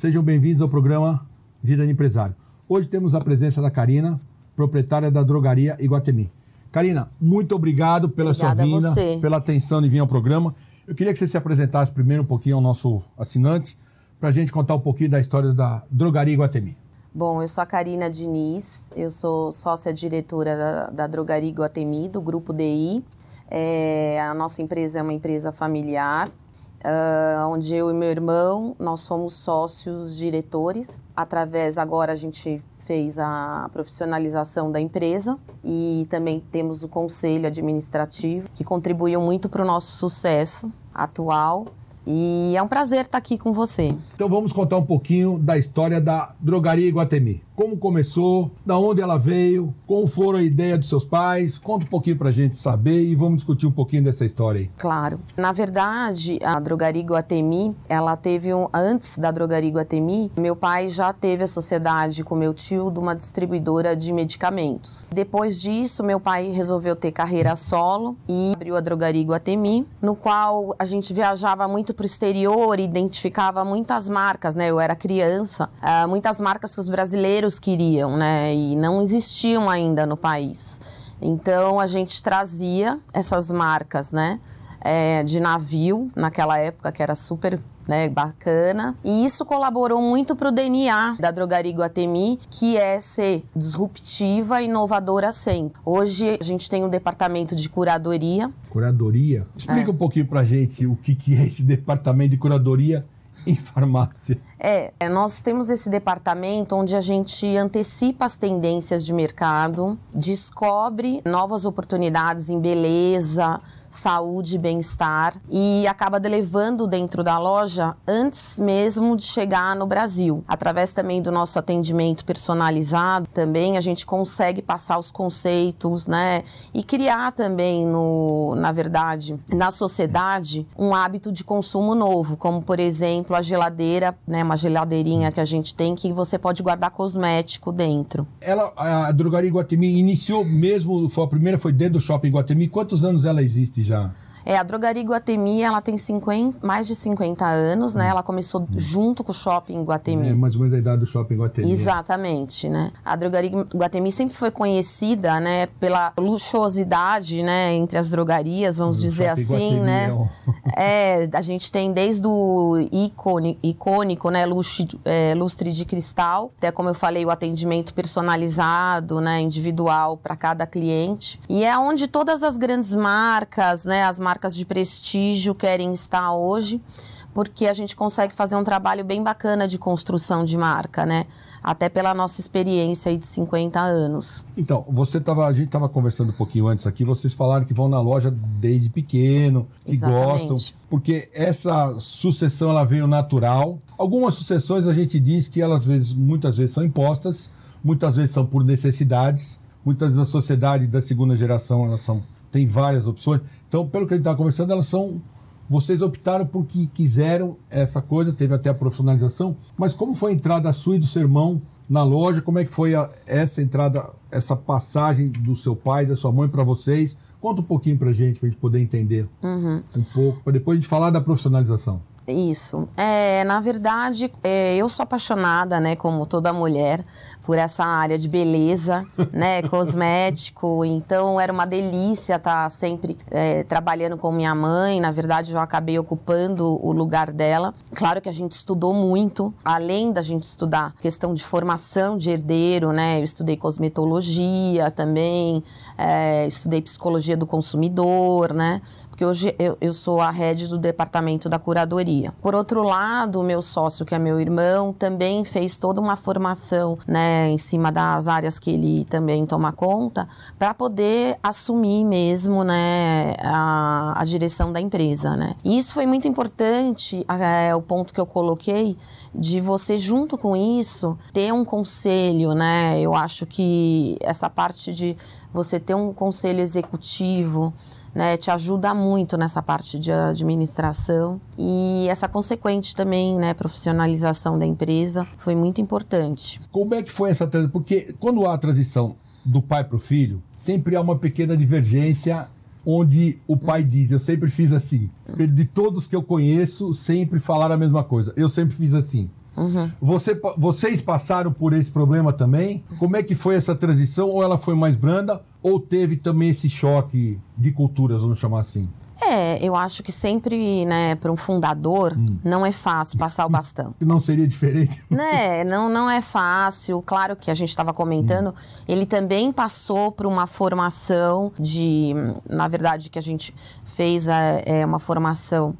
Sejam bem-vindos ao programa Vida de Empresário. Hoje temos a presença da Karina, proprietária da drogaria Iguatemi. Karina, muito obrigado pela Obrigada sua vinda, pela atenção de vir ao programa. Eu queria que você se apresentasse primeiro um pouquinho ao nosso assinante, para a gente contar um pouquinho da história da drogaria Iguatemi. Bom, eu sou a Karina Diniz, eu sou sócia diretora da, da Drogaria Iguatemi, do Grupo DI. É, a nossa empresa é uma empresa familiar, ah, onde eu e meu irmão, nós somos sócios diretores. Através, agora a gente fez a profissionalização da empresa e também temos o conselho administrativo, que contribuiu muito para o nosso sucesso atual. E é um prazer estar aqui com você. Então vamos contar um pouquinho da história da drogaria Iguatemi. Como começou, da onde ela veio, como foram a ideia dos seus pais. Conta um pouquinho pra gente saber e vamos discutir um pouquinho dessa história aí. Claro. Na verdade, a drogaria Iguatemi, ela teve um antes da drogaria Iguatemi, meu pai já teve a sociedade com meu tio de uma distribuidora de medicamentos. Depois disso, meu pai resolveu ter carreira solo e abriu a drogaria Iguatemi, no qual a gente viajava muito para o exterior, identificava muitas marcas, né? Eu era criança, ah, muitas marcas que os brasileiros queriam, né? E não existiam ainda no país. Então a gente trazia essas marcas, né? É, de navio naquela época que era super né, bacana e isso colaborou muito para o DNA da drogaria Iguatemi que é ser disruptiva e inovadora sempre. Hoje a gente tem um departamento de curadoria Curadoria. Explica um pouquinho pra gente o que, que é esse departamento de curadoria em farmácia. É, é, nós temos esse departamento onde a gente antecipa as tendências de mercado, descobre novas oportunidades em beleza, saúde bem-estar e acaba levando dentro da loja antes mesmo de chegar no Brasil. Através também do nosso atendimento personalizado, também a gente consegue passar os conceitos, né? E criar também, no, na verdade, na sociedade, um hábito de consumo novo, como por exemplo a geladeira, né? Uma geladeirinha que a gente tem que você pode guardar cosmético dentro. Ela, a drogaria Iguatemi iniciou mesmo, foi a primeira foi dentro do shopping Iguatemi. Quantos anos ela existe já? É, a drogaria Iguatemi, ela tem 50, mais de 50 anos, né? Ela começou junto com o shopping Iguatemi. É mais ou menos a idade do shopping Iguatemi. Exatamente, né? A drogaria Guatemi sempre foi conhecida, né, pela luxuosidade, né, entre as drogarias, vamos O dizer Shopping assim, Iguatemi né? É, a gente tem desde o ícone, icônico, né, lustre, é, lustre de cristal, até como eu falei, o atendimento personalizado, né, individual para cada cliente. E é onde todas as grandes marcas, né, as marcas de prestígio querem estar hoje, porque a gente consegue fazer um trabalho bem bacana de construção de marca, né? Até pela nossa experiência de 50 anos. Então, você tava, a gente estava conversando um pouquinho antes aqui, vocês falaram que vão na loja desde pequeno, que Exatamente. gostam, porque essa sucessão ela veio natural. Algumas sucessões a gente diz que elas vezes, muitas vezes são impostas, muitas vezes são por necessidades, muitas vezes a sociedade da segunda geração elas são tem várias opções. Então, pelo que a gente estava conversando, elas são vocês optaram porque quiseram essa coisa, teve até a profissionalização, mas como foi a entrada sua e do seu irmão na loja? Como é que foi a- essa entrada, essa passagem do seu pai, da sua mãe para vocês? Conta um pouquinho pra gente, pra gente poder entender um pouco, para depois a gente falar da profissionalização. Isso. É, na verdade, é, eu sou apaixonada, né, como toda mulher, por essa área de beleza, né, cosmético. Então, era uma delícia estar sempre é, trabalhando com minha mãe. Na verdade, eu acabei ocupando o lugar dela. Claro que a gente estudou muito, além da gente estudar questão de formação de herdeiro, né, eu estudei cosmetologia também, é, estudei psicologia do consumidor, né, porque hoje eu, eu sou a head do departamento da curadoria. Por outro lado, o meu sócio, que é meu irmão, também fez toda uma formação, né, em cima das áreas que ele também toma conta, para poder assumir mesmo, né, a, a direção da empresa, né. E isso foi muito importante, é, o ponto que eu coloquei, de você, junto com isso, ter um conselho, né, eu acho que essa parte de você ter um conselho executivo, né, te ajuda muito nessa parte de administração e essa consequente também, né, profissionalização da empresa foi muito importante. Como é que foi essa transição? Porque quando há a transição do pai para o filho, sempre há uma pequena divergência onde o pai diz, eu sempre fiz assim. De todos que eu conheço, sempre falaram a mesma coisa. Eu sempre fiz assim. Uhum. Você, vocês passaram por esse problema também? Como é que foi essa transição? Ou ela foi mais branda? Ou teve também esse choque de culturas, vamos chamar assim? É, eu acho que sempre, né, para um fundador, hum. não é fácil passar o bastão. Não seria diferente? Né, não, não é fácil. Claro que a gente estava comentando, hum. ele também passou por uma formação de, na verdade, que a gente fez é, é uma formação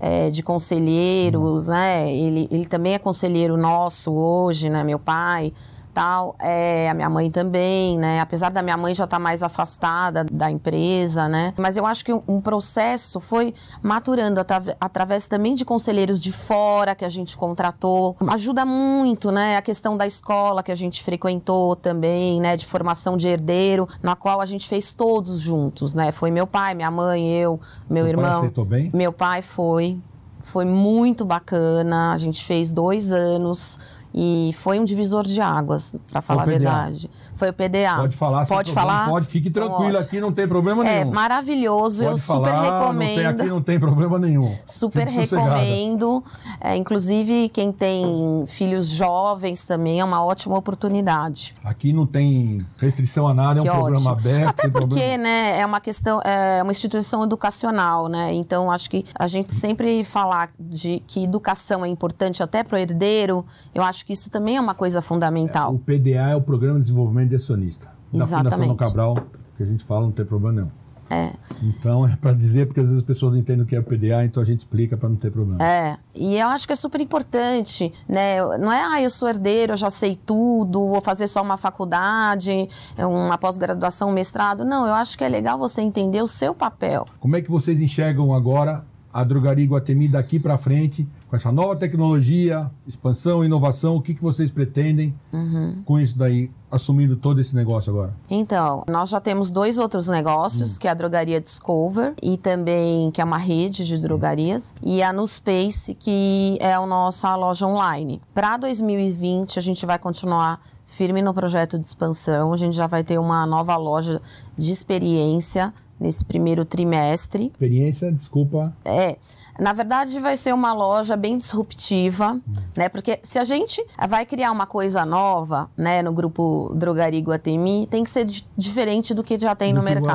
é, de conselheiros, hum. né? Ele, ele também é conselheiro nosso hoje, né, meu pai tal. É, a minha mãe também, né? Apesar da minha mãe já estar tá mais afastada da empresa, né? Mas eu acho que um processo foi maturando através também de conselheiros de fora que a gente contratou. Ajuda muito, né? A questão da escola que a gente frequentou também, né? De formação de herdeiro, na qual a gente fez todos juntos, né? Foi meu pai, minha mãe, eu, meu Seu irmão. Pai aceitou bem? Meu pai foi. Foi muito bacana. A gente fez dois anos e foi um divisor de águas, para falar a verdade. Foi o PDA. Pode falar, pode falar. Pode, fique tranquilo aqui, não tem problema é, nenhum. É maravilhoso, pode eu falar, super recomendo. Não tem, aqui não tem problema nenhum. Super fique recomendo. É, inclusive, quem tem filhos jovens também é uma ótima oportunidade. Aqui não tem restrição a nada, que é um ótimo. programa aberto. Até porque, problema. né, é uma questão, é uma instituição educacional, né? Então, acho que a gente sempre falar de que educação é importante até para o herdeiro, eu acho que isso também é uma coisa fundamental. É, o PDA é o Programa de Desenvolvimento de Acionista. Da. Fundação do Cabral, que a gente fala, não tem problema nenhum. É. Então é para dizer, porque às vezes as pessoas não entendem o que é o PDA, então a gente explica para não ter problema. É, e eu acho que é super importante, né? Não é, ah, eu sou herdeiro, eu já sei tudo, vou fazer só uma faculdade, uma pós-graduação, um mestrado. Não, eu acho que é legal você entender o seu papel. Como é que vocês enxergam agora a Drogaria Guatemi daqui para frente, com essa nova tecnologia, expansão, inovação, o que, que vocês pretendem uhum. com isso daí, assumindo todo esse negócio agora? Então, nós já temos dois outros negócios, hum. que é a Drogaria Discover e também, que é uma rede de drogarias, e a Nuspace, que é a nossa loja online. Para 2020, a gente vai continuar firme no projeto de expansão, a gente já vai ter uma nova loja de experiência nesse primeiro trimestre. Experiência, desculpa. É. Na verdade, vai ser uma loja bem disruptiva, né? Porque se a gente vai criar uma coisa nova, né, no grupo Drogaria Guatemi, tem que ser diferente do que já tem do no mercado. Que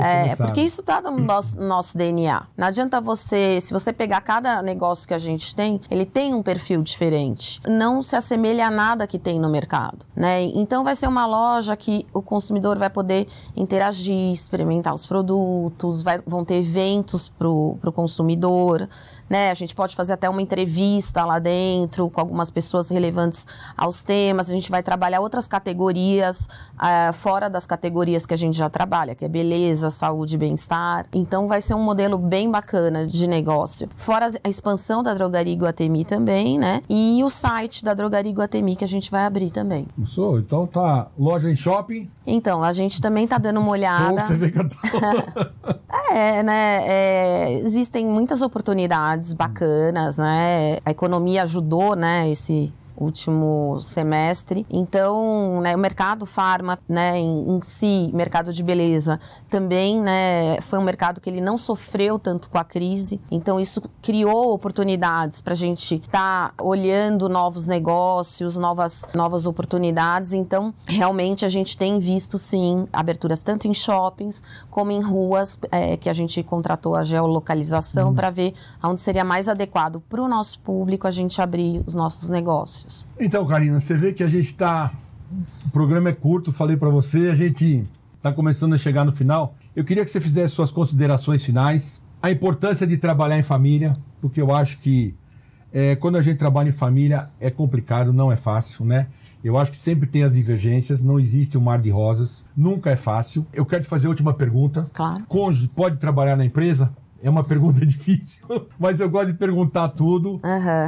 é, porque isso está no nosso, nosso DNA. Não adianta você, se você pegar cada negócio que a gente tem, ele tem um perfil diferente. Não se assemelha a nada que tem no mercado, né? Então vai ser uma loja que o consumidor vai poder interagir, experimentar os produtos, vai, vão ter eventos para o consumidor né? A gente pode fazer até uma entrevista lá dentro com algumas pessoas relevantes aos temas. A gente vai trabalhar outras categorias uh, fora das categorias que a gente já trabalha, que é beleza, saúde, bem-estar. Então vai ser um modelo bem bacana de negócio. Fora a expansão da Drogaria Iguatemi também, né? E o site da Drogaria Iguatemi que a gente vai abrir também. Isso, então tá loja em shopping. Então, a gente também tá dando uma olhada. Pô, você vê que eu tô... é, né? É, existem muitas oportunidades bacanas, né? A economia ajudou, né? Esse último semestre. Então, né, o mercado farma, né, em, em, si, mercado de beleza, também, né, foi um mercado que ele não sofreu tanto com a crise. Então, isso criou oportunidades para a gente estar tá olhando novos negócios, novas, novas oportunidades. Então, realmente a gente tem visto sim aberturas tanto em shoppings como em ruas é, que a gente contratou a geolocalização uhum. para ver onde seria mais adequado para o nosso público a gente abrir os nossos negócios Então, Karina, você vê que a gente está. O programa é curto, falei para você, a gente está começando a chegar no final. Eu queria que você fizesse suas considerações finais, a importância de trabalhar em família, porque eu acho que é, quando a gente trabalha em família é complicado, não é fácil, né? Eu acho que sempre tem as divergências, não existe um mar de rosas, nunca é fácil. Eu quero te fazer a última pergunta. Claro. Cônjuge pode trabalhar na empresa? É uma pergunta difícil, mas eu gosto de perguntar tudo. Uhum.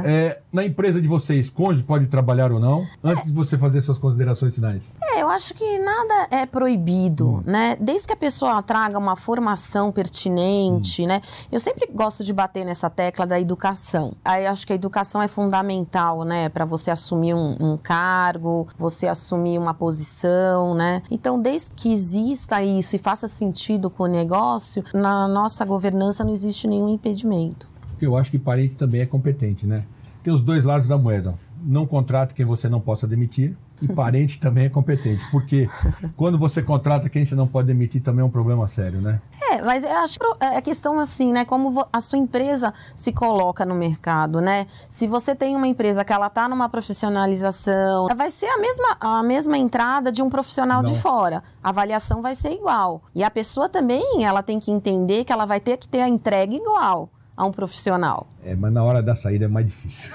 É, na empresa de vocês, cônjuge pode trabalhar ou não? Antes é. de você fazer suas considerações finais. É, eu acho que nada é proibido, hum. né? Desde que a pessoa traga uma formação pertinente, hum. né? Eu sempre gosto de bater nessa tecla da educação. Aí acho que a educação é fundamental, né? Para você assumir um, um cargo, você assumir uma posição, né? Então, desde que exista isso e faça sentido com o negócio, na nossa governança não existe nenhum impedimento. Eu acho que parente também é competente, né? Tem os dois lados da moeda. não contrate quem você não possa demitir. E parente também é competente, porque quando você contrata quem você não pode demitir também é um problema sério, né? É, mas eu acho que é questão assim, né? Como a sua empresa se coloca no mercado, né? Se você tem uma empresa que ela está numa profissionalização, vai ser a mesma, a mesma entrada de um profissional não. de fora. A avaliação vai ser igual. E a pessoa também, ela tem que entender que ela vai ter que ter a entrega igual a um profissional. É, mas na hora da saída é mais difícil.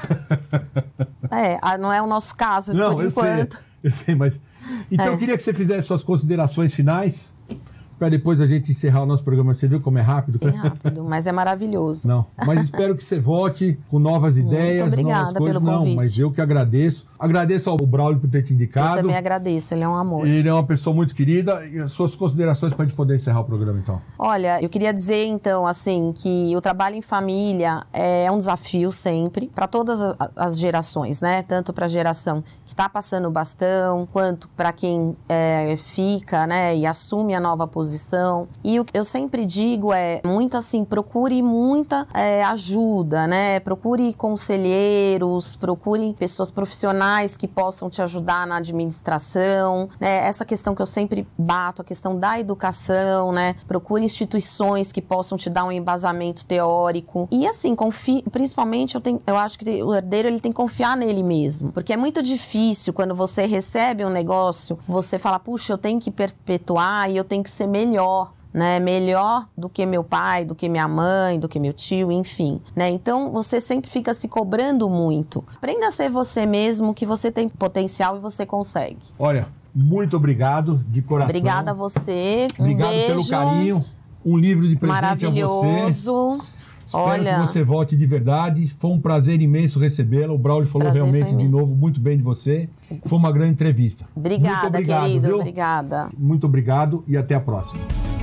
é, não é o nosso caso, não, por eu enquanto. Sei, eu sei, mas. Então é. eu queria que você fizesse suas considerações finais para depois a gente encerrar o nosso programa. Você viu como é rápido? É rápido, mas é maravilhoso. Não, mas espero que você volte com novas ideias, Muito novas coisas. Não, convite. mas eu que agradeço. Agradeço ao Braulio por ter te indicado. Eu também agradeço, ele é um amor. Ele é uma pessoa muito querida. E as suas considerações para a gente poder encerrar o programa, então? Olha, eu queria dizer, então, assim, que o trabalho em família é um desafio sempre, para todas as gerações, né? Tanto para a geração que está passando o bastão, quanto para quem é, fica, né, e assume a nova posição. E o que eu sempre digo é muito assim, procure muita é, ajuda, né? Procure conselheiros, procure pessoas profissionais que possam te ajudar na administração, né? Essa questão que eu sempre bato, a questão da educação, né? Procure instituições que possam te dar um embasamento teórico. E assim, confie, principalmente eu, tenho, eu acho que o herdeiro ele tem que confiar nele mesmo, porque é muito difícil quando você recebe um negócio, você fala, puxa, eu tenho que perpetuar e eu tenho que ser melhor né, melhor do que meu pai, do que minha mãe, do que meu tio, enfim, né? Então você sempre fica se cobrando muito. Aprenda a ser você mesmo, que você tem potencial e você consegue. Olha, muito obrigado de coração. Obrigada a você. Um obrigado beijo. pelo carinho. Um livro de presente a você. Maravilhoso. Espero Olha, que você volte de verdade. Foi um prazer imenso recebê-la. O Braulio falou Prazer realmente de novo muito bem de você. Foi uma grande entrevista. obrigada, muito obrigado, querido. viu? Obrigada. Muito obrigado e até a próxima.